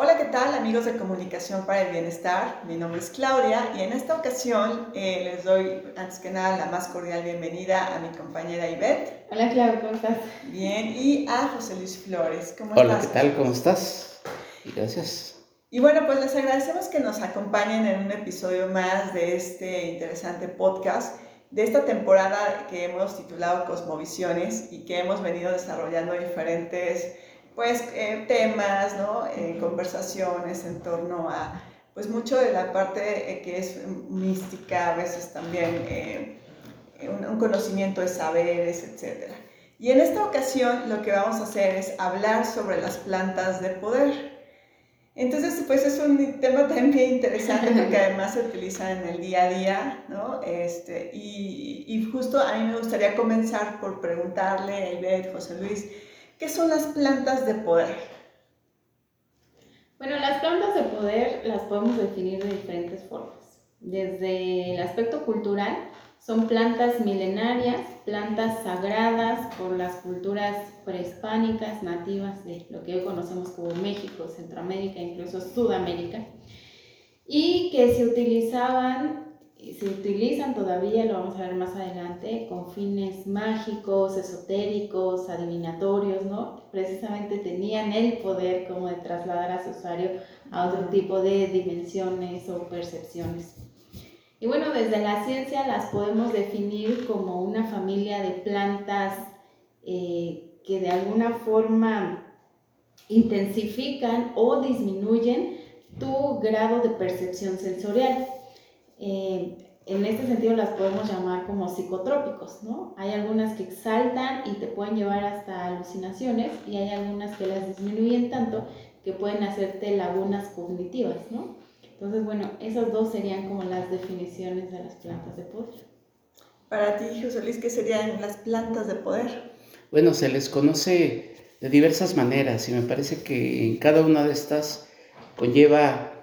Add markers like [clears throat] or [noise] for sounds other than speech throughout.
Hola, ¿qué tal amigos de Comunicación para el Bienestar? Mi nombre es Claudia y en esta ocasión eh, les doy antes que nada la más cordial bienvenida a mi compañera Ivette. Hola Claudia, ¿cómo estás? Bien, y a José Luis Flores. ¿Cómo Hola, ¿qué tal? ¿Cómo estás? Gracias. Y bueno, pues les agradecemos que nos acompañen en un episodio más de este interesante podcast, de esta temporada que hemos titulado Cosmovisiones y que hemos venido desarrollando diferentes pues eh, temas, ¿no? Eh, conversaciones en torno a pues mucho de la parte eh, que es mística, a veces también un, un, conocimiento de saberes, etc. Y en esta ocasión lo que vamos a hacer es hablar sobre las plantas de poder. Entonces, pues es un tema también interesante porque [laughs] además se utiliza en el día a día, ¿no? Este, y, y justo a mí me gustaría comenzar por preguntarle a Ivette, José Luis, ¿Qué son las plantas de poder? Bueno, las plantas de poder las podemos definir de diferentes formas. Desde el aspecto cultural, son plantas milenarias, plantas sagradas por las culturas prehispánicas nativas de lo que hoy conocemos como México, Centroamérica, incluso Sudamérica, y que se utilizaban se utilizan todavía, lo vamos a ver más adelante, con fines mágicos, esotéricos, adivinatorios, ¿no? Precisamente tenían el poder como de trasladar a su usuario a otro tipo de dimensiones o percepciones. Y bueno, desde la ciencia las podemos definir como una familia de plantas eh, que de alguna forma intensifican o disminuyen tu grado de percepción sensorial. Eh, en este sentido las podemos llamar como psicotrópicos, ¿no? Hay algunas que exaltan y te pueden llevar hasta alucinaciones y hay algunas que las disminuyen tanto que pueden hacerte lagunas cognitivas, ¿no? Entonces, bueno, esas dos serían como las definiciones de las plantas de poder. Para ti, José Luis, ¿qué serían las plantas de poder? Bueno, se les conoce de diversas maneras y me parece que en cada una de estas conlleva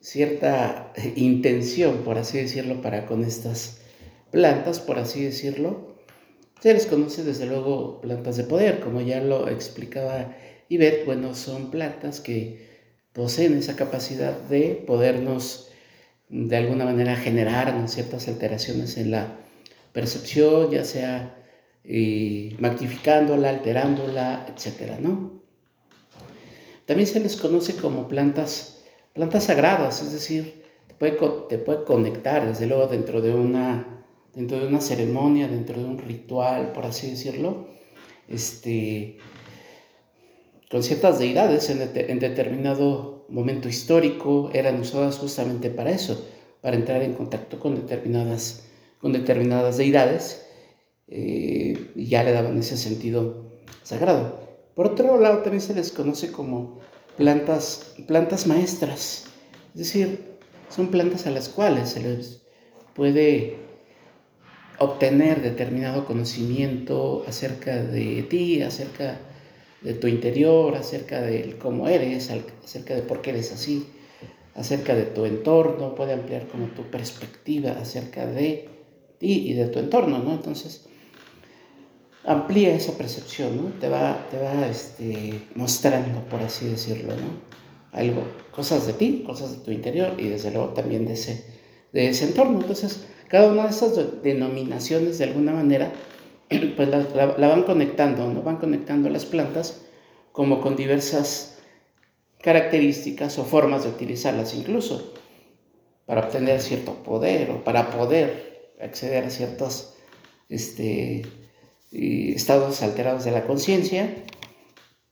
cierta intención, por así decirlo, para con estas plantas, por así decirlo. Se les conoce desde luego plantas de poder, como ya lo explicaba Ivette, bueno, son plantas que poseen esa capacidad de podernos de alguna manera generar ciertas alteraciones en la percepción, ya sea eh, magnificándola, alterándola, etc. ¿no? También se les conoce como plantas plantas sagradas, es decir, te puede, te puede conectar desde luego dentro de, una, dentro de una ceremonia, dentro de un ritual, por así decirlo, este, con ciertas deidades en, determinado momento histórico eran usadas justamente para eso, para entrar en contacto con determinadas, con determinadas deidades eh, y ya le daban ese sentido sagrado. Por otro lado, también se les conoce como plantas, plantas maestras, es decir, son plantas a las cuales se les puede obtener determinado conocimiento acerca de ti, acerca de tu interior, acerca de cómo eres, acerca de por qué eres así, acerca de tu entorno, puede ampliar como tu perspectiva acerca de ti y de tu entorno, ¿no? Entonces, amplía esa percepción, ¿no? Te va, te va este, mostrando, por así decirlo, ¿no? Algo, cosas de ti, cosas de tu interior y desde luego también de ese, de ese entorno. Entonces, cada una de esas denominaciones, de alguna manera, [clears throat] pues la, van conectando, ¿no? Van conectando las plantas como con diversas características o formas de utilizarlas incluso para obtener cierto poder o para poder acceder a ciertos este, estados alterados de la conciencia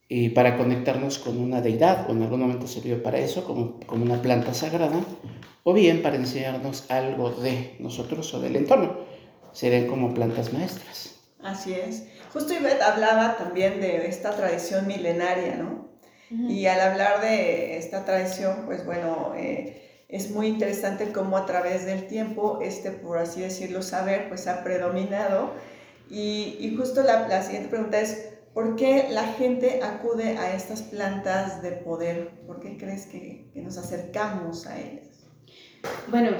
y para conectarnos con una deidad, o en algún momento sirvió para eso, como, como una planta sagrada, o bien para enseñarnos algo de nosotros o del entorno. Serían como plantas maestras. Así es. Justo Ivette hablaba también de esta tradición milenaria, ¿no? Y al hablar de esta tradición, pues bueno, eh, es muy interesante cómo a través del tiempo, este, por así decirlo, saber, pues ha predominado y, justo la, la, siguiente pregunta es, ¿por qué la gente acude a estas plantas de poder? ¿Por qué crees que, que nos acercamos a ellas? Bueno,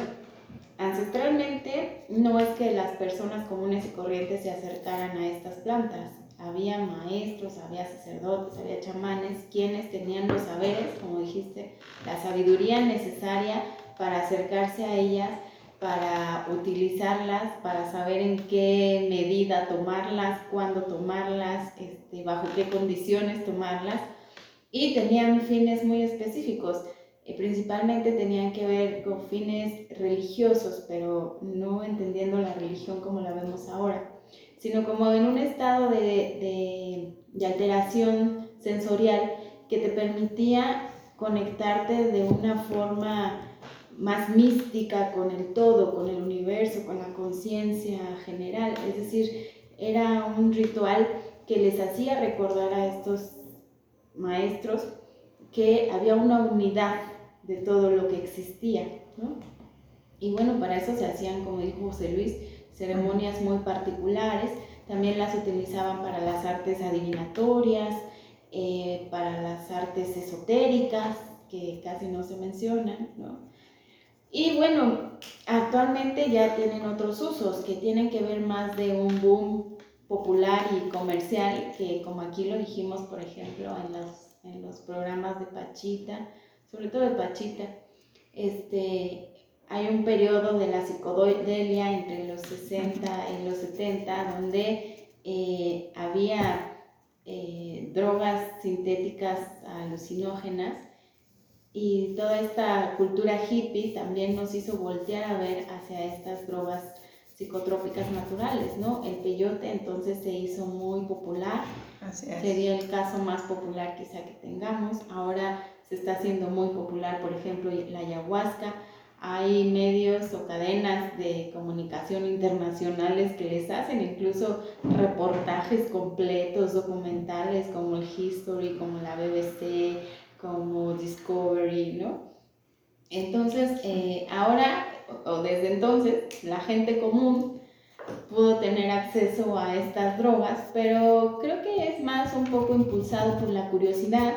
ancestralmente no es que las personas comunes y corrientes se acercaran a estas plantas. Había maestros, había sacerdotes, había chamanes, quienes tenían los saberes, como dijiste, la sabiduría necesaria para acercarse a ellas, para utilizarlas, para saber en qué medida tomarlas, cuándo tomarlas, este, bajo qué condiciones tomarlas. Y tenían fines muy específicos. Y principalmente tenían que ver con fines religiosos, pero no entendiendo la religión como la vemos ahora, sino como en un estado de, de alteración sensorial que te permitía conectarte de una forma más mística con el todo, con el universo, con la conciencia general. Es decir, era un ritual que les hacía recordar a estos maestros que había una unidad de todo lo que existía. Y bueno, para eso se hacían, como dijo José Luis, ceremonias muy particulares. También las utilizaban para las artes adivinatorias, eh, para las artes esotéricas, que casi no se mencionan, ¿no? Y bueno, actualmente ya tienen otros usos que tienen que ver más de un boom popular y comercial, que como aquí lo dijimos, por ejemplo, en los, en los programas de Pachita, sobre todo de Pachita, este, hay un periodo de la psicodelia entre los 60 y los 70 donde eh, había eh, drogas sintéticas alucinógenas y toda esta cultura hippie también nos hizo voltear a ver hacia estas drogas psicotrópicas naturales, ¿no? El peyote entonces se hizo muy popular, sería el caso más popular quizá que tengamos, ahora se está haciendo muy popular, por ejemplo, la ayahuasca, hay medios o cadenas de comunicación internacionales que les hacen incluso reportajes completos, documentales como el History, como la BBC, como Discovery, ¿no? Entonces, eh, ahora, o desde entonces, la gente común pudo tener acceso a estas drogas, pero creo que es más un poco impulsado por la curiosidad,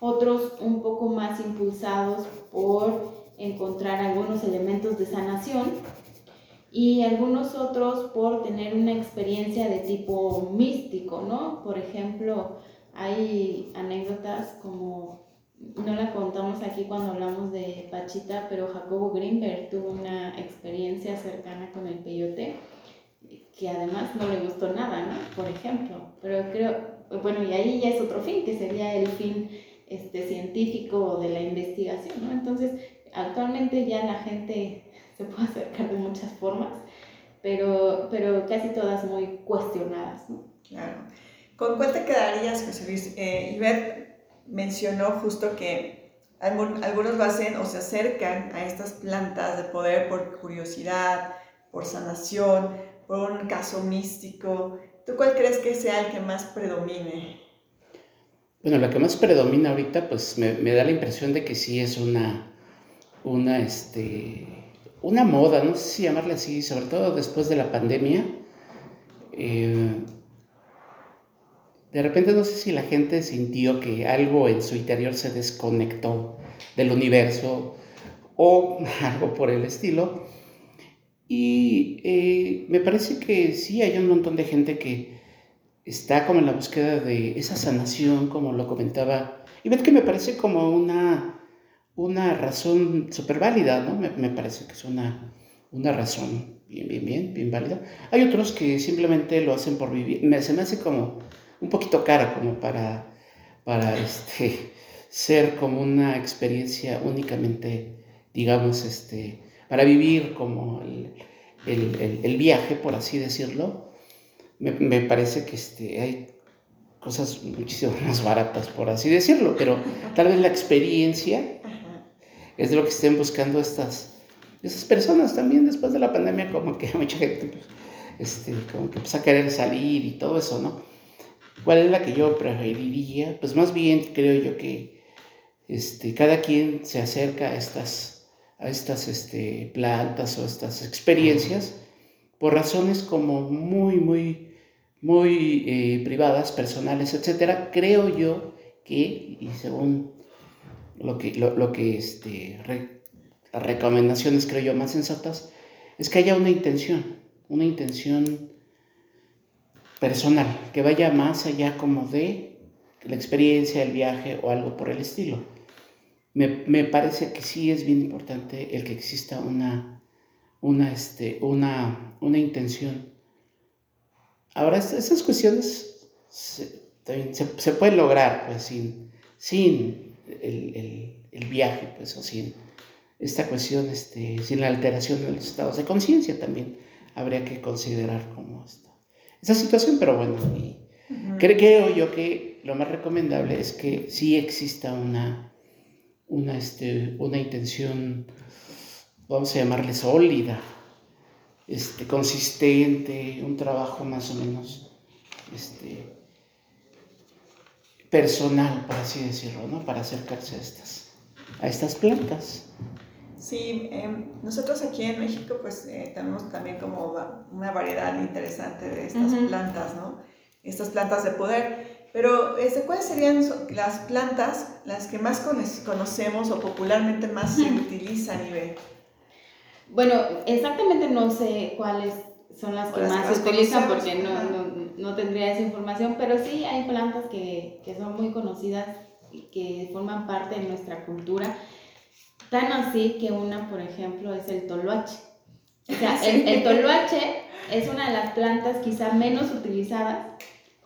otros un poco más impulsados por encontrar algunos elementos de sanación y algunos otros por tener una experiencia de tipo místico, ¿no? Por ejemplo, hay anécdotas como, no la contamos aquí cuando hablamos de Pachita, pero Jacobo Greenberg tuvo una experiencia cercana con el peyote que además no le gustó nada, ¿no? Por ejemplo, pero creo, bueno, y ahí ya es otro fin, que sería el fin este, científico de la investigación, ¿no? Entonces, actualmente ya la gente [laughs] se puede acercar de muchas formas, pero, pero casi todas muy cuestionadas, ¿no? Claro. ¿Con cuál te quedarías, José Luis? Eh, mencionó justo que algunos lo hacen o se acercan a estas plantas de poder por curiosidad, por sanación, por un caso místico. ¿Tú cuál crees que sea el que más predomine? Bueno, la que más predomina ahorita, pues me, da la impresión de que sí es una, una, este, una moda, no sé si llamarle así, sobre todo después de la pandemia. Eh, de repente no sé si la gente sintió que algo en su interior se desconectó del universo o [laughs] algo por el estilo. Y eh, me parece que sí hay un montón de gente que está como en la búsqueda de esa sanación, como lo comentaba. Y ves que me parece como una, una razón súper válida, ¿no? Me, me, parece que es una, una razón bien, bien, bien, bien válida. Hay otros que simplemente lo hacen por vivir. Me, se me hace como un poquito cara como para, para este, ser como una experiencia únicamente, digamos, este, para vivir como el, el, el, viaje, por así decirlo. Me, me, parece que este, hay cosas muchísimo [laughs] más baratas, por así decirlo, pero tal vez la experiencia es de lo que estén buscando estas, estas personas también después de la pandemia, como que [laughs] mucha gente pues, este, como que empieza a querer salir y todo eso, ¿no? ¿Cuál es la que yo preferiría? Pues más bien creo yo que este, cada quien se acerca a estas, a estas este, plantas o estas experiencias por razones como muy, muy, muy eh, privadas, personales, etc. Creo yo que, y según lo que, lo, que este, las recomendaciones creo yo más sensatas, es que haya una intención, una intención personal, que vaya más allá como de la experiencia, el viaje o algo por el estilo. me, parece que sí es bien importante el que exista una, una, este, una, una intención. Ahora, esas cuestiones se, se, pueden lograr pues, sin, sin el, el, viaje, pues, o sin esta cuestión, este, sin la alteración de los estados de conciencia también habría que considerar como esta, esa situación, pero bueno, creo yo que lo más recomendable es que sí exista una, una, este, una intención, vamos a llamarle sólida, este, consistente, un trabajo más o menos este, personal, por así decirlo, ¿no? para acercarse a estas, a estas plantas. Sí, em, nosotros aquí en México pues eh, tenemos también como una variedad interesante de estas plantas, ¿no? Estas plantas de poder. Pero este, ¿cuáles serían las plantas las que más conocemos o popularmente más se utilizan, Ibe? Bueno, exactamente no sé cuáles son las que más se utilizan porque no, no, no, tendría esa información, pero sí hay plantas que, que son muy conocidas y que forman parte de nuestra cultura Tan así que una, por ejemplo, es el toloache. O sea, [laughs] el, toloache es una de las plantas quizá menos utilizadas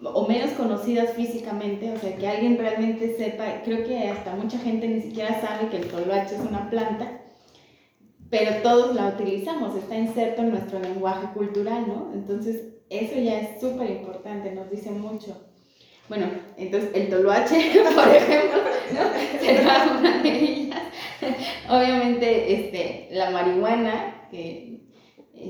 o menos conocidas físicamente, o sea, que alguien realmente sepa, creo que hasta mucha gente ni siquiera sabe que el toloache es una planta, pero todos la utilizamos, está inserto en nuestro lenguaje cultural, ¿no? Entonces, eso ya es súper importante, nos dice mucho. Bueno, entonces el toloache, [laughs] por ejemplo, ¿no? [laughs] será una de ellas. [laughs] Obviamente, este, la marihuana, que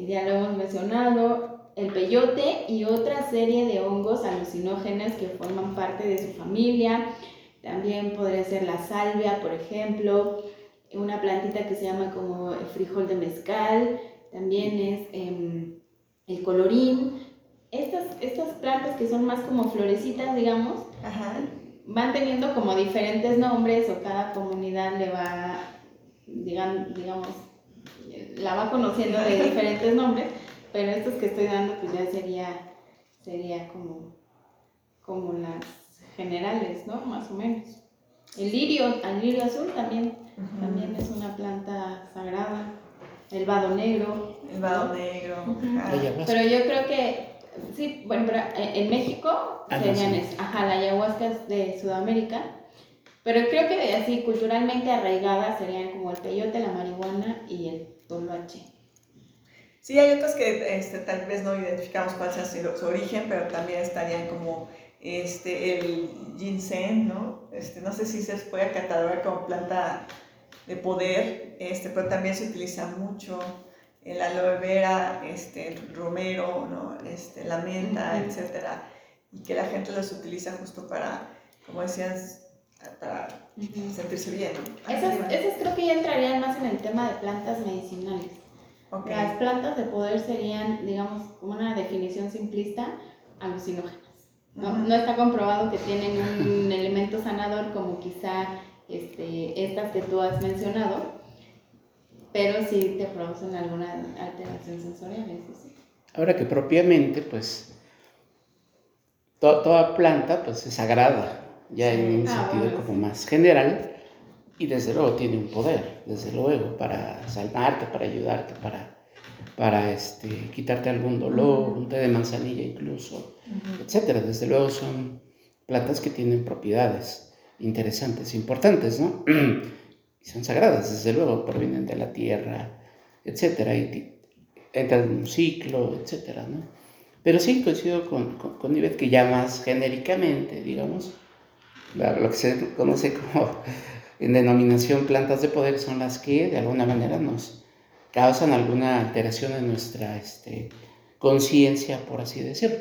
ya lo hemos mencionado, el peyote y otra serie de hongos alucinógenos que forman parte de su familia. También podría ser la salvia, por ejemplo, una plantita que se llama como el frijol de mezcal, también es em, el colorín. Estas, estas plantas que son más como florecitas, digamos, van teniendo como diferentes nombres o cada comunidad le va, digan, digamos, la va conociendo de [laughs] diferentes nombres, pero estos que estoy dando pues ya sería, sería como, como las generales, ¿no? Más o menos. El lirio, el lirio azul también, también es una planta sagrada. El vado negro. El vado negro. Pero yo creo que Sí, bueno, pero eh, en México ah, serían ajá, la ayahuasca es de Sudamérica, pero creo que así culturalmente arraigadas serían como el peyote, la marihuana y el toloache. Sí, hay otras que este, tal vez no identificamos cuál sea su, origen, pero también estarían como este, el ginseng, ¿no? Este, no sé si se puede catalogar como planta de poder, este, pero también se utiliza mucho el aloe vera, este, el romero, ¿no? este, la menta, etcétera, y que la gente los utiliza justo para, como decías, para sentirse bien. Esas, esas, creo que ya entrarían más en el tema de plantas medicinales. Las plantas de poder serían, digamos, como una definición simplista, alucinógenas. No, no está comprobado que tienen un [laughs] elemento sanador como quizá este, estas que tú has mencionado, pero sí te producen alguna alteración sensorial, eso sí. Ahora que propiamente, pues, toda planta, pues, es sagrada, ya en un ah, sentido como más general, y desde luego tiene un poder, desde luego, para salvarte, para ayudarte, para, para este, quitarte algún dolor, un té de manzanilla incluso, etcétera. Desde luego son plantas que tienen propiedades interesantes, importantes, ¿no? [clears throat] y son sagradas, desde luego, provienen de la tierra, etcétera, y entran en un ciclo, etcétera, ¿no? Pero sí coincido con, con, con que ya más genéricamente, digamos, lo que se conoce como [laughs] en denominación plantas de poder son las que de alguna manera nos causan alguna alteración en nuestra este, conciencia, por así decirlo.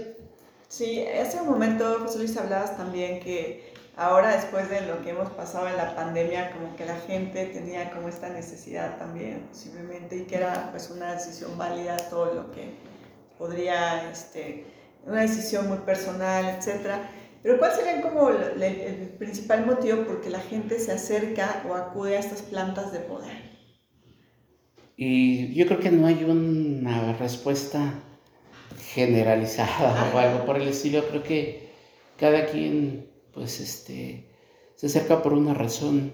Sí, hace un momento, José Luis, hablabas también que ahora después de lo que hemos pasado en la pandemia, como que la gente tenía como esta necesidad también posiblemente y que era pues una decisión válida todo lo que podría, este, una decisión muy personal, etcétera. Pero ¿cuál sería como el, el principal motivo por que la gente se acerca o acude a estas plantas de poder? Y yo creo que no hay una respuesta generalizada [laughs] o algo por el estilo. Creo que cada quien pues este, se acerca por una razón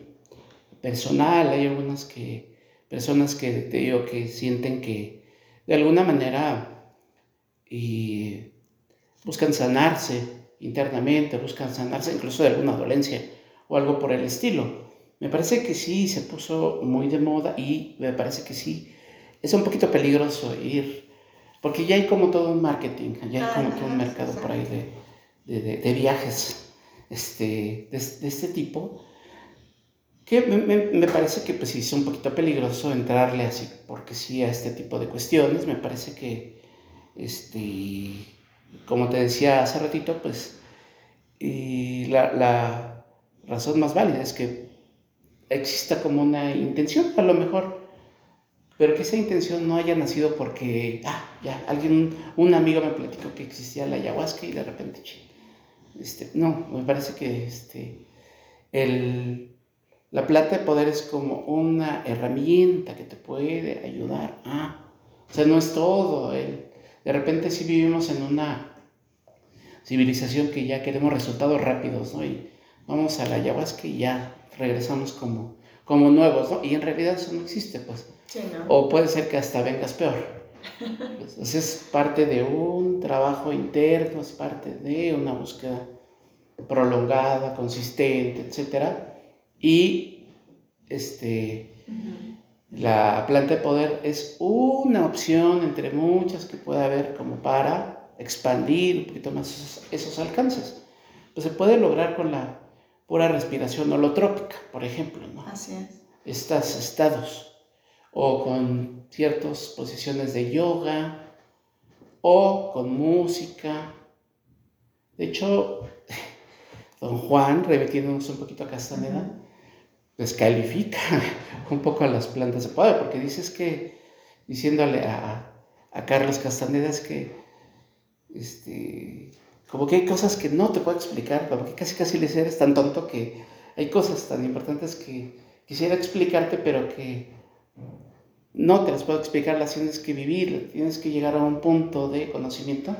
personal, hay algunas que, personas que te digo que sienten que de alguna manera y buscan sanarse internamente, buscan sanarse incluso de alguna dolencia o algo por el estilo. Me parece que sí, se puso muy de moda y me parece que sí, es un poquito peligroso ir, porque ya hay como todo un marketing, ya hay como todo un mercado por ahí de, de, de viajes este, de, este tipo, que me, parece que pues sí es un poquito peligroso entrarle así, porque sí a este tipo de cuestiones, me parece que, este, como te decía hace ratito, pues y la, la razón más válida es que exista como una intención, a lo mejor, pero que esa intención no haya nacido porque, ah, ya, alguien, un amigo me platicó que existía la ayahuasca y de repente, este, no, me parece que este, el, la plata de poder es como una herramienta que te puede ayudar a, o sea, no es todo, el, de repente sí vivimos en una civilización que ya queremos resultados rápidos, ¿no? Y vamos a la ayahuasca y ya regresamos como, como nuevos, ¿no? Y en realidad eso no existe, pues. Sí, ¿no? O puede ser que hasta vengas peor. Entonces es parte de un trabajo interno, es parte de una búsqueda prolongada, consistente, etc. Y este, uh -huh. la planta de poder es una opción entre muchas que puede haber como para expandir un poquito más esos, esos alcances. Pues se puede lograr con la pura respiración holotrópica, por ejemplo, ¿no? Así es. Estos estados, o con ciertas posiciones de yoga, o con música. De hecho, [laughs] don Juan, repitiéndonos un poquito a Castaneda, uh -huh. descalifica [laughs] un poco a las plantas de poder, porque dices que, diciéndole a, a Carlos Castaneda, es que, este, como que hay cosas que no te puedo explicar, como que casi casi le eres tan tonto que hay cosas tan importantes que quisiera explicarte, pero que no te las puedo explicar, las tienes que vivir, tienes que llegar a un punto de conocimiento.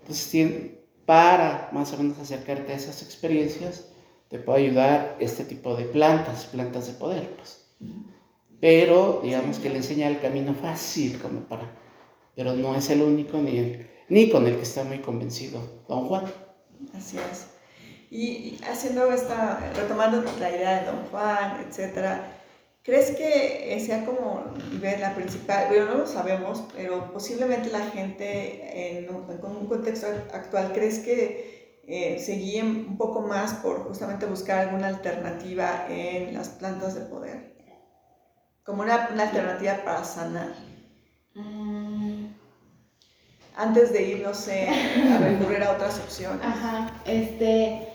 Entonces, para más o menos acercarte a esas experiencias, te puede ayudar este tipo de plantas, plantas de poder, pues. Pero digamos que le enseña el camino fácil, como para, pero no es el único ni el ni con el que está muy convencido don Juan. Así es. Y haciendo esta, retomando la idea de don Juan, etcétera, ¿crees que sea como ver la principal, bueno, no lo sabemos, pero posiblemente la gente en un, en un contexto actual, ¿crees que eh, se guíen un poco más por justamente buscar alguna alternativa en las plantas de poder? Como una, una alternativa para sanar. Mm, antes de ir, no sé, a recurrir a otras opciones. Ajá, este,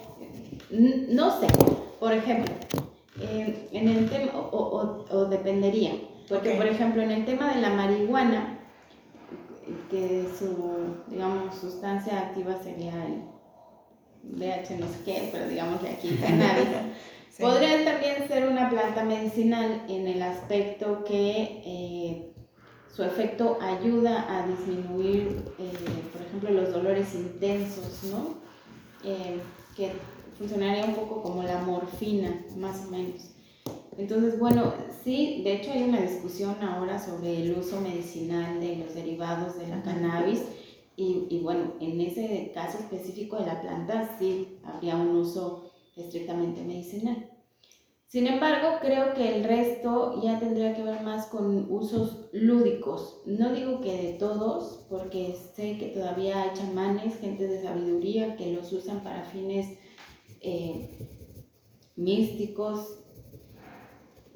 no sé, por ejemplo, eh, en el tema, o, o, o, dependería, porque okay. por ejemplo en el tema de la marihuana, que su, digamos, sustancia activa sería el BH no sé qué, pero digamos de aquí cannabis, sí. podría también ser una planta medicinal en el aspecto que... Eh, su efecto ayuda a disminuir, eh, por ejemplo, los dolores intensos, ¿no? Eh, que funcionaría un poco como la morfina, más o menos. Entonces, bueno, sí, de hecho hay una discusión ahora sobre el uso medicinal de los derivados de la cannabis y, y bueno, en ese caso específico de la planta sí habría un uso estrictamente medicinal. Sin embargo, creo que el resto ya tendría que ver más con usos lúdicos. No digo que de todos, porque sé que todavía hay chamanes, gente de sabiduría que los usan para fines eh, místicos,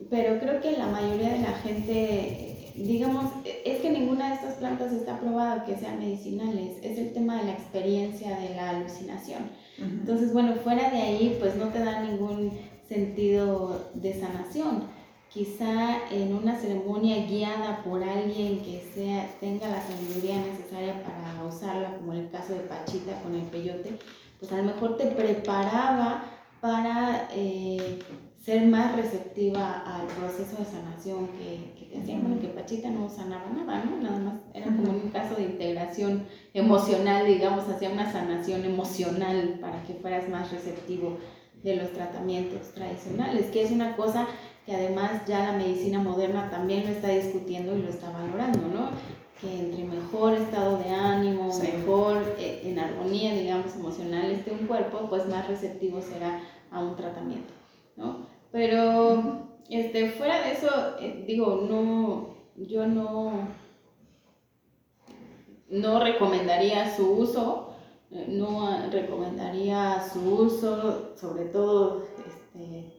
pero creo que la mayoría de la gente, digamos, es que ninguna de estas plantas está probada que sean medicinales, es el tema de la experiencia de la alucinación. Uh -huh. Entonces, bueno, fuera de ahí, pues no te da ningún sentido de sanación. Quizá en una ceremonia guiada por alguien que sea, tenga la sabiduría necesaria para usarla, como en el caso de Pachita con el peyote, pues a lo mejor te preparaba para eh, ser más receptiva al proceso de sanación que, que te hacían. Bueno, que Pachita no sanaba nada, ¿no? Nada más era como un caso de integración emocional, digamos, hacia una sanación emocional para que fueras más receptivo de los tratamientos tradicionales, que es una cosa que además ya la medicina moderna también lo está discutiendo y lo está valorando, ¿no? Que entre mejor estado de ánimo, mejor eh, en armonía, digamos, emocional esté un cuerpo, pues más receptivo será a un tratamiento, ¿no? Pero, este, fuera de eso, eh, digo, no, yo no, no recomendaría su uso, eh, no recomendaría su uso, sobre todo, este,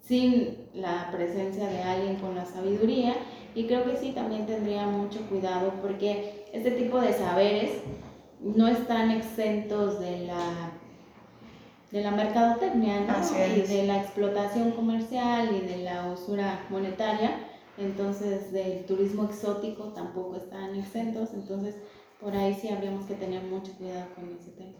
sin la presencia de alguien con la sabiduría. Y creo que sí, también tendría mucho cuidado porque este tipo de saberes no están exentos de la, de la mercadotecnia y de la explotación comercial y de la usura monetaria. Entonces, del turismo exótico tampoco están exentos. Entonces, por ahí sí habríamos que tener mucho cuidado con ese tema.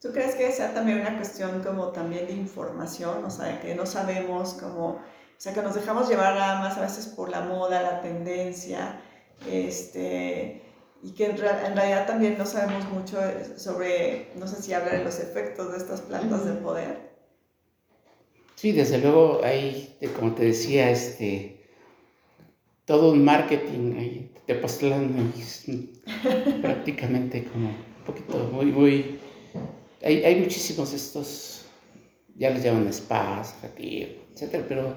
¿Tú crees que sea también una cuestión como también de información? O sea, que no sabemos cómo, o sea, que nos dejamos llevar nada más a veces por la moda, la tendencia, este, y que en, realidad también no sabemos mucho sobre, no sé si hablar de los efectos de estas plantas de poder. Sí, desde luego hay, como te decía, este, todo un marketing ahí, te [laughs] prácticamente como un poquito muy, muy hay, hay muchísimos estos, ya les llaman spas, retiro, etcétera, pero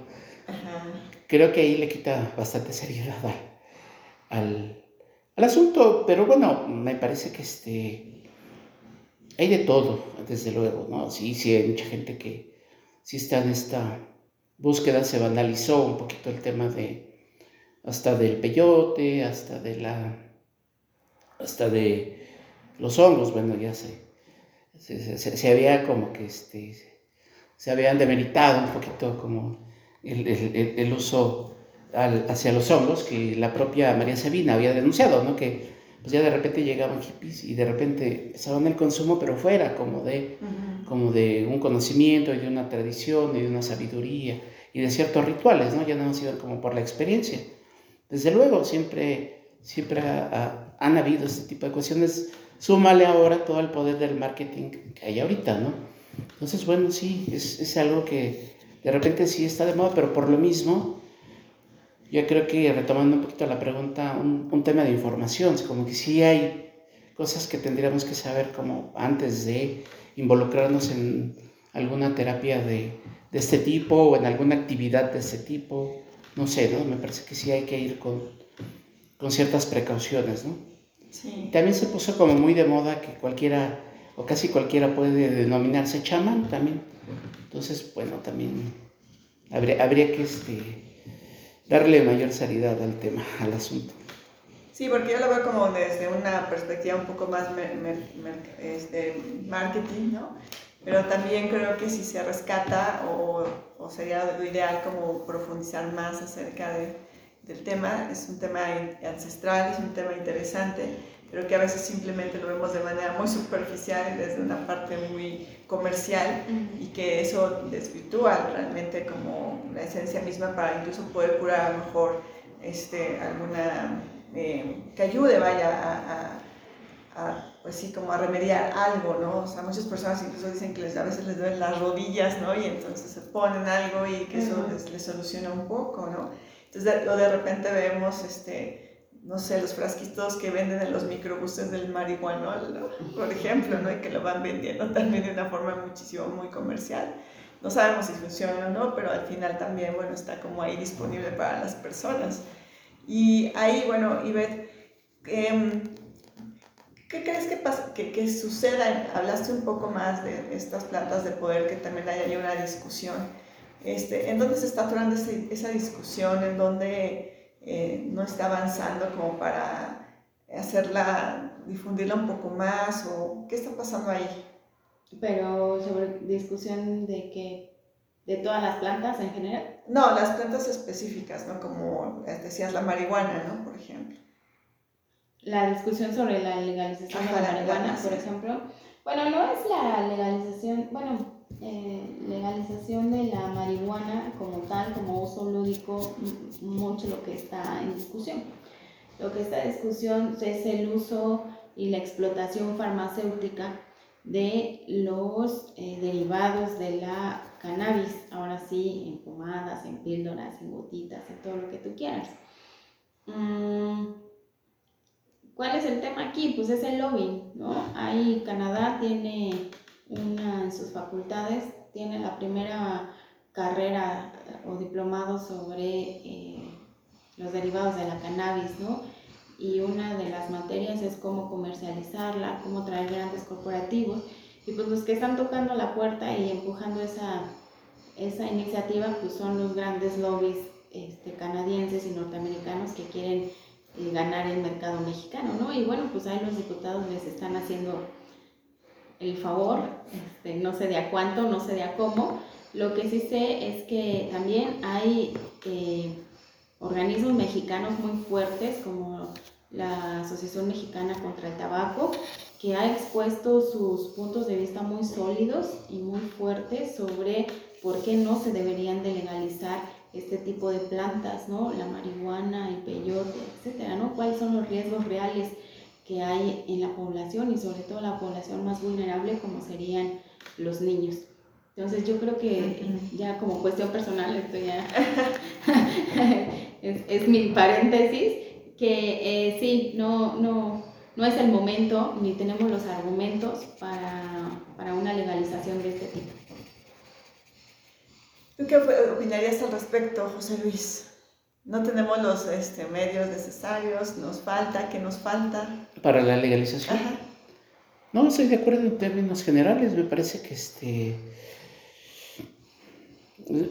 creo que ahí le quita bastante seriedad al, al, asunto, pero bueno, me parece que este, hay de todo, desde luego, ¿no? Sí, sí, hay mucha gente que sí está en esta búsqueda, se banalizó un poquito el tema de, hasta del peyote, hasta de la, hasta de los hongos, bueno, ya sé se, había como que este, se habían demeritado un poquito como el, el, el uso hacia los hongos que la propia María Sabina había denunciado, ¿no? que pues ya de repente llegaban hippies y de repente empezaban el consumo, pero fuera como de, como de un conocimiento y de una tradición y de una sabiduría y de ciertos rituales, ¿no? ya no han sido como por la experiencia. Desde luego, siempre, siempre han habido este tipo de cuestiones súmale ahora todo el poder del marketing que hay ahorita, ¿no? Entonces, bueno, sí, es, es algo que de repente sí está de moda, pero por lo mismo, yo creo que retomando un poquito la pregunta, un, un tema de información, como que sí hay cosas que tendríamos que saber como antes de involucrarnos en alguna terapia de, de este tipo o en alguna actividad de este tipo, no sé, ¿no? Me parece que sí hay que ir con, con ciertas precauciones, ¿no? También se puso como muy de moda que cualquiera, o casi cualquiera puede denominarse chamán también. Entonces, bueno, también habría, que este, darle mayor seriedad al tema, al asunto. Sí, porque yo lo veo como desde una perspectiva un poco más este, marketing, ¿no? Pero también creo que si se rescata o, o sería lo ideal como profundizar más acerca de, del tema, es un tema ancestral, es un tema interesante, pero que a veces simplemente lo vemos de manera muy superficial desde una parte muy comercial y que eso desvirtúa realmente como la esencia misma para incluso poder curar a lo mejor este, alguna, eh, que ayude, vaya, a, a, pues sí, como a remediar algo, ¿no? O sea, muchas personas incluso dicen que les, a veces les duelen las rodillas, ¿no? Y entonces se ponen algo y que eso les, les soluciona un poco, ¿no? Entonces, de, de repente vemos, este, no sé, los frasquitos que venden en los microbuses del marihuanol, por ejemplo, ¿no? Y que lo van vendiendo también de una forma muchísimo, muy comercial. No sabemos si funciona o no, pero al final también, bueno, está como ahí disponible para las personas. Y ahí, bueno, Ivette, eh, ¿qué crees que, pasa, que, que, suceda? Hablaste un poco más de estas plantas de poder, que también hay ahí una discusión. Este, ¿En dónde se está atorando esa discusión? ¿En dónde eh, no está avanzando como para hacerla, difundirla un poco más? ¿O qué está pasando ahí? Pero sobre discusión de que de todas las plantas en general. No, las plantas específicas, ¿no? Como decías la marihuana, ¿no? Por ejemplo. La discusión sobre la legalización de la marihuana, por ejemplo. Bueno, no es la legalización, bueno, eh, legalización de la marihuana como tal, como uso lúdico, mucho lo que está en discusión. Lo que está en discusión es el uso y la explotación farmacéutica de los eh, derivados de la cannabis, ahora sí, en pomadas, en píldoras, en gotitas, en todo lo que tú quieras. Mm, ¿Cuál es el tema aquí? Pues es el lobbying, ¿no? Ahí Canadá tiene una en sus facultades, tiene la primera carrera o diplomado sobre eh, los derivados de la cannabis, ¿no? Y una de las materias es cómo comercializarla, cómo traer grandes corporativos. Y pues los que están tocando la puerta y empujando esa, esa iniciativa, pues son los grandes lobbies este, canadienses y norteamericanos que quieren eh, ganar el mercado mexicano, ¿no? Y bueno, pues ahí los diputados les están haciendo el favor, este, no sé de a cuánto, no sé de a cómo. Lo que sí sé es que también hay eh, organismos mexicanos muy fuertes como la Asociación Mexicana contra el Tabaco, que ha expuesto sus puntos de vista muy sólidos y muy fuertes sobre por qué no se deberían de legalizar este tipo de plantas, ¿no? La marihuana, el peyote, etcétera, ¿no? ¿Cuáles son los riesgos reales que hay en la población y sobre todo la población más vulnerable como serían los niños? Entonces yo creo que ya como cuestión personal, esto ya [laughs] es, mi paréntesis, que eh, sí, no, no, no es el momento ni tenemos los argumentos para, para una legalización de este tipo. ¿Tú qué opinarías al respecto, José Luis? No tenemos los este, medios necesarios, nos falta, ¿qué nos falta? Para la legalización. No, estoy de acuerdo en términos generales. Me parece que este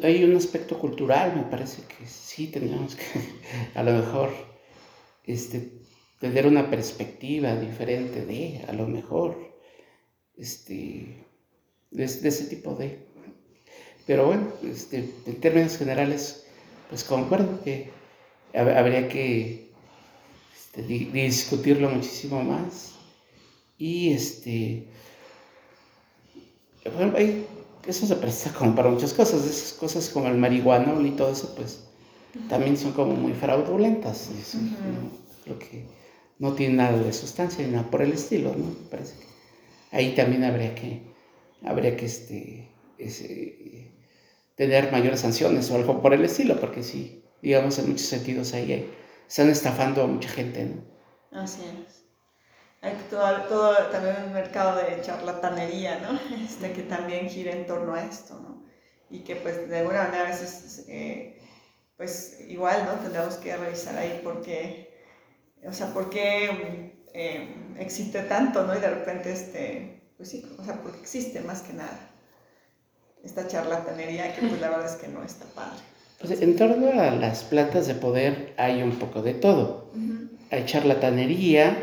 hay un aspecto cultural, me parece que sí tendríamos que [laughs] a lo mejor este, tener una perspectiva diferente de, a lo mejor, este, de ese tipo de. Pero bueno, este, en términos generales, pues concuerdo que habría que este, discutirlo muchísimo más. Y este, bueno, eso se presta como para muchas cosas, esas cosas como el marihuana y todo eso, pues también son como muy fraudulentas. Creo que no tiene nada de sustancia ni nada por el estilo, ¿no? Parece que ahí también habría que, habría que este, ese, tener mayores sanciones o algo por el estilo, porque sí, digamos, en muchos sentidos ahí están estafando a mucha gente, ¿no? Así es. Hay todo, todo, también un mercado de charlatanería, ¿no? [laughs] Este, que también gira en torno a esto, ¿no? Y que pues de alguna manera a veces, eh, pues igual, ¿no? Tendremos que revisar ahí por qué, o sea, por qué eh, existe tanto, ¿no? Y de repente, este, pues sí, o sea, porque existe más que nada esta charlatanería que pues la verdad es que no está padre. Pues en torno a las plantas de poder hay un poco de todo. Hay charlatanería,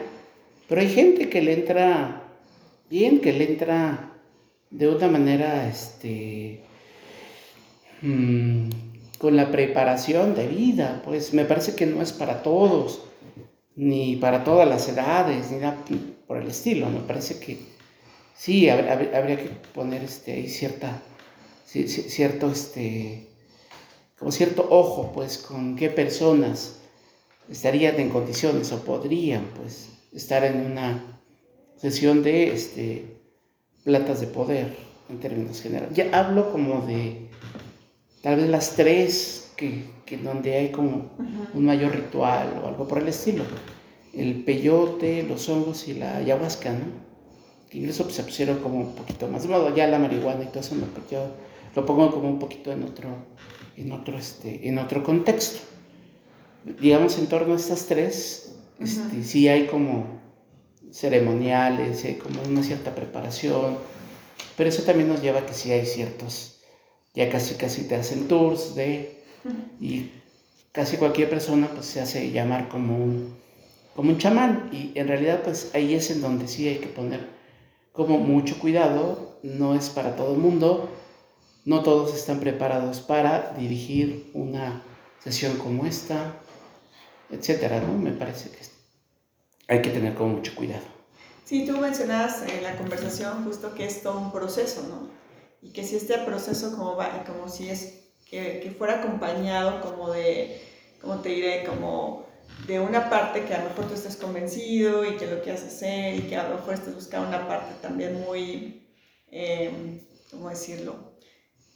pero hay gente que le entra bien, que le entra de una manera, este, mm, con la preparación de vida, pues me parece que no es para todos, ni para todas las edades, ni nada por el estilo. Me parece que sí, habría, que poner este, ahí cierta cierto, este, como cierto ojo, pues, con qué personas estarían en condiciones o podrían, pues, estar en una sesión de este, platas de poder en términos generales. Ya hablo como de tal vez las tres que, que donde hay como un mayor ritual o algo por el estilo. El peyote, los hongos y la ayahuasca, ¿no? Que incluso pues, se pusieron como un poquito más. De modo, ya la marihuana y todo eso, ¿no? Porque yo lo pongo como un poquito en otro, en otro, este, en otro contexto. Digamos, en torno a estas tres, este, sí hay como ceremoniales, hay como una cierta preparación, pero eso también nos lleva a que sí hay ciertos, ya casi casi te hacen tours de, y casi cualquier persona pues se hace llamar como un, como un chamán, y en realidad pues ahí es en donde sí hay que poner como mucho cuidado, no es para todo el mundo, no todos están preparados para dirigir una sesión como esta, etcétera, ¿no? Me parece que hay que tener como mucho cuidado. Sí, tú mencionabas en la conversación justo que es todo un proceso, ¿no? Y que si este proceso como va, como si es que, que fuera acompañado como de, como te diré, como de una parte que a lo mejor tú estés convencido y que lo quieras hacer y que a lo mejor estés buscando una parte también muy, eh, ¿cómo decirlo?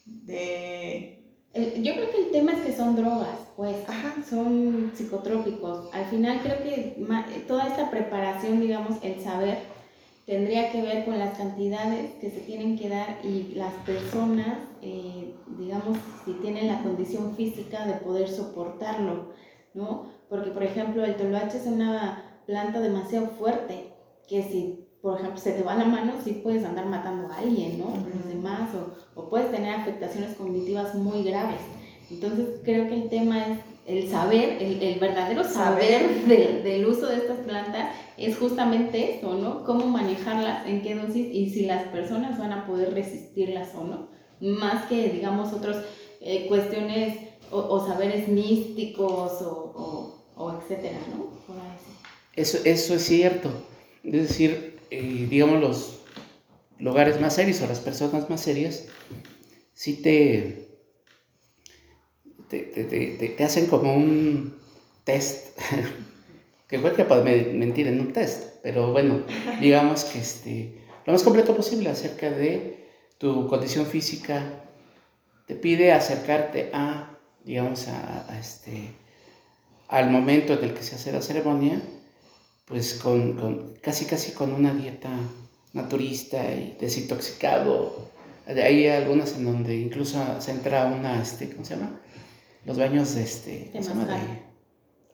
De... yo creo que el tema es que son drogas, pues, Ajá. son psicotrópicos. Al final creo que toda esta preparación, digamos, el saber, tendría que ver con las cantidades que se tienen que dar y las personas, eh, digamos, si tienen la condición física de poder soportarlo, ¿no? Porque, por ejemplo, el toloache es una planta demasiado fuerte, que si, por ejemplo, se te va la mano, sí puedes andar matando a alguien, ¿no? Los demás, o, o puedes tener afectaciones cognitivas muy graves. Entonces, creo que el tema es el saber, el, el verdadero saber, del uso de estas plantas es justamente eso, ¿no? Cómo manejarlas, en qué dosis y si las personas van a poder resistirlas o no. Más que, digamos, otras eh, cuestiones o, saberes místicos o, o, etcétera, ¿no? Eso, eso es cierto. Es decir, eh, digamos, los lugares más serios o las personas más serias, sí te, te, te, te hacen como un test, [laughs] que igual que puede mentir en un test, pero bueno, digamos que este, lo más completo posible acerca de tu condición física, te pide acercarte a digamos, a, este, al momento en el que se hace la ceremonia, pues con, con, casi casi con una dieta naturista y desintoxicado. Hay algunas en donde incluso se entra una, este, ¿cómo se llama? Los baños de este, ¿cómo se llama? De,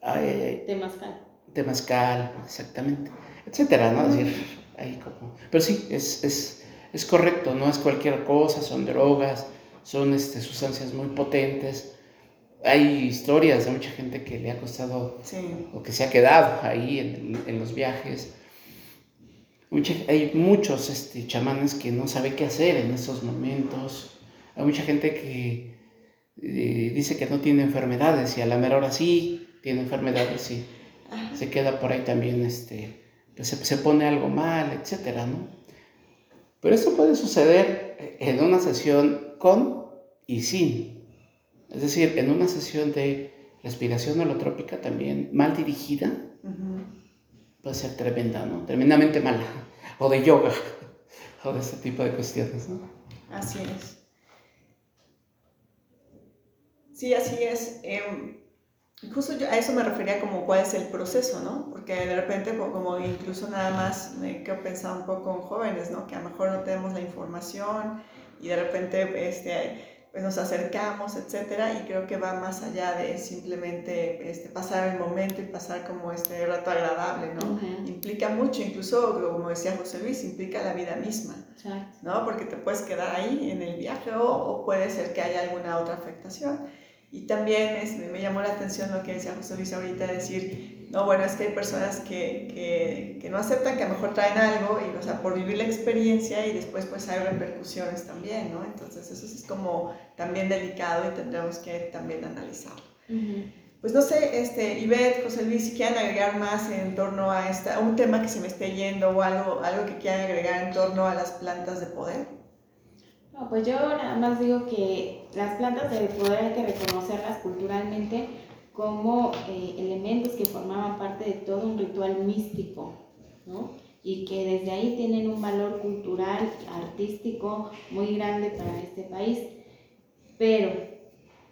ay, temazcal. Temazcal, exactamente, etcétera, ¿no? Es decir, ahí como... Pero sí, es, es, es correcto, no es cualquier cosa, son drogas, son este, sustancias muy potentes hay historias de mucha gente que le ha costado o que se ha quedado ahí en, los viajes. hay muchos este, chamanes que no saben qué hacer en esos momentos. Hay mucha gente que eh, dice que no tiene enfermedades y a la mera hora sí tiene enfermedades y se queda por ahí también, este, que se, se pone algo mal, etcétera, ¿no? Pero esto puede suceder en una sesión con y sin es decir, en una sesión de respiración holotrópica también mal dirigida, puede ser tremenda, ¿no? Tremendamente mala. O de yoga, [laughs] o de este tipo de cuestiones, ¿no? Así es. Sí, así es. Em, justo a eso me refería como cuál es el proceso, ¿no? Porque de repente, como incluso nada más me quedo pensando un poco en jóvenes, ¿no? Que a lo mejor no tenemos la información y de repente este, pues nos acercamos, etcétera, y creo que va más allá de simplemente este, pasar el momento y pasar como este rato agradable, ¿no? Implica mucho, incluso, como decía José Luis, implica la vida misma, ¿no? Porque te puedes quedar ahí en el viaje o, o puede ser que haya alguna otra afectación. Y también este, me llamó la atención lo que decía José Luis ahorita, decir, no, bueno, es que hay personas que, que, que, no aceptan, que a lo mejor traen algo, y, o sea, por vivir la experiencia y después pues hay repercusiones también, ¿no? Entonces eso es como también delicado y tendremos que también analizarlo. Pues no sé, este, Ivette, José Luis, si quieren agregar más en torno a, esta, un tema que se me esté yendo o algo, algo que quieran agregar en torno a las plantas de poder. No, pues yo nada más digo que las plantas de poder hay que reconocerlas culturalmente como eh, elementos que formaban parte de todo un ritual místico, ¿no? y que desde ahí tienen un valor cultural, artístico muy grande para este país, pero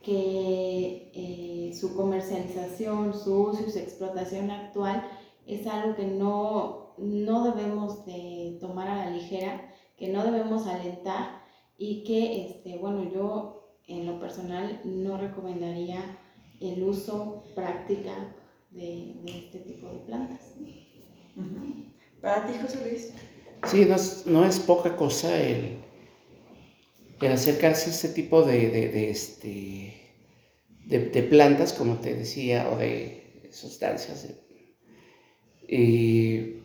que eh, su comercialización, su uso y su explotación actual es algo que no, no debemos de tomar a la ligera, que no debemos alentar y que, este, bueno, yo en lo personal no recomendaría el uso práctica de, este tipo de plantas. Para ti, José Luis. Sí, no es, poca cosa el, acercarse a este tipo de, este, de, plantas, como te decía, o de sustancias. Y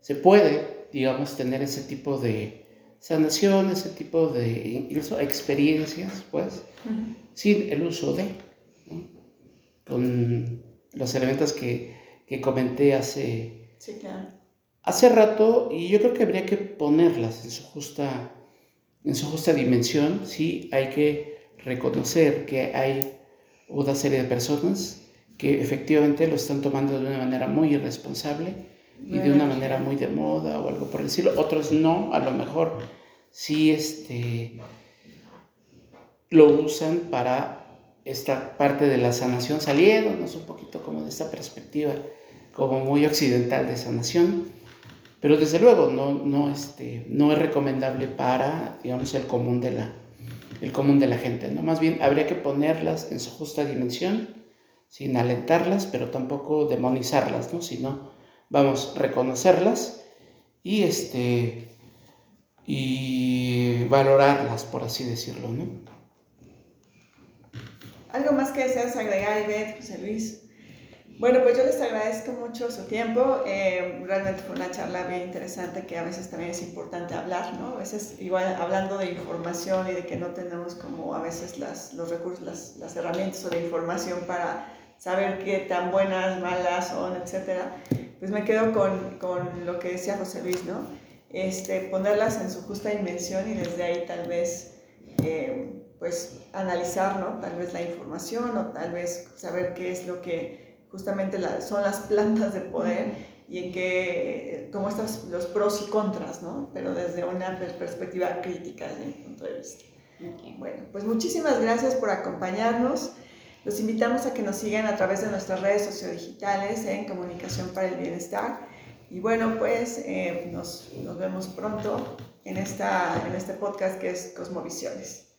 se puede, digamos, tener ese tipo de sanación, ese tipo de incluso experiencias, pues, sin el uso de con los elementos que, que comenté hace, hace rato y yo creo que habría que ponerlas en su justa, en su justa dimensión. Sí, hay que reconocer que hay una serie de personas que efectivamente lo están tomando de una manera muy irresponsable y de una manera muy de moda o algo por decirlo. Otros no, a lo mejor sí este, lo usan para esta parte de la sanación, saliéndonos un poquito como de esta perspectiva, como muy occidental de sanación, pero desde luego no, no, este, no es recomendable para, digamos, el común de la, el común de la gente, ¿no? Más bien habría que ponerlas en su justa dimensión, sin alentarlas, pero tampoco demonizarlas, ¿no? Sino, vamos, reconocerlas y, este, y valorarlas, por así decirlo, ¿no? ¿Algo más que deseas agregar, Ivette, José Luis? Bueno, pues yo les agradezco mucho su tiempo. Eh, realmente fue una charla bien interesante que a veces también es importante hablar, ¿no? A veces, igual hablando de información y de que no tenemos como a veces las, los recursos, las, las herramientas o de información para saber qué tan buenas, malas son, etcétera, pues me quedo con, con, lo que decía José Luis, ¿no? Este, ponerlas en su justa dimensión y desde ahí tal vez, eh, pues, analizar, ¿no? Tal vez la información o tal vez saber qué es lo que justamente son las plantas de poder y en qué, cómo están los pros y contras, ¿no? Pero desde una perspectiva crítica desde mi punto de vista. Bueno, pues muchísimas gracias por acompañarnos. Los invitamos a que nos sigan a través de nuestras redes sociodigitales en Comunicación para el Bienestar. Y bueno, pues eh, nos, nos, vemos pronto en, esta, en este podcast que es Cosmovisiones.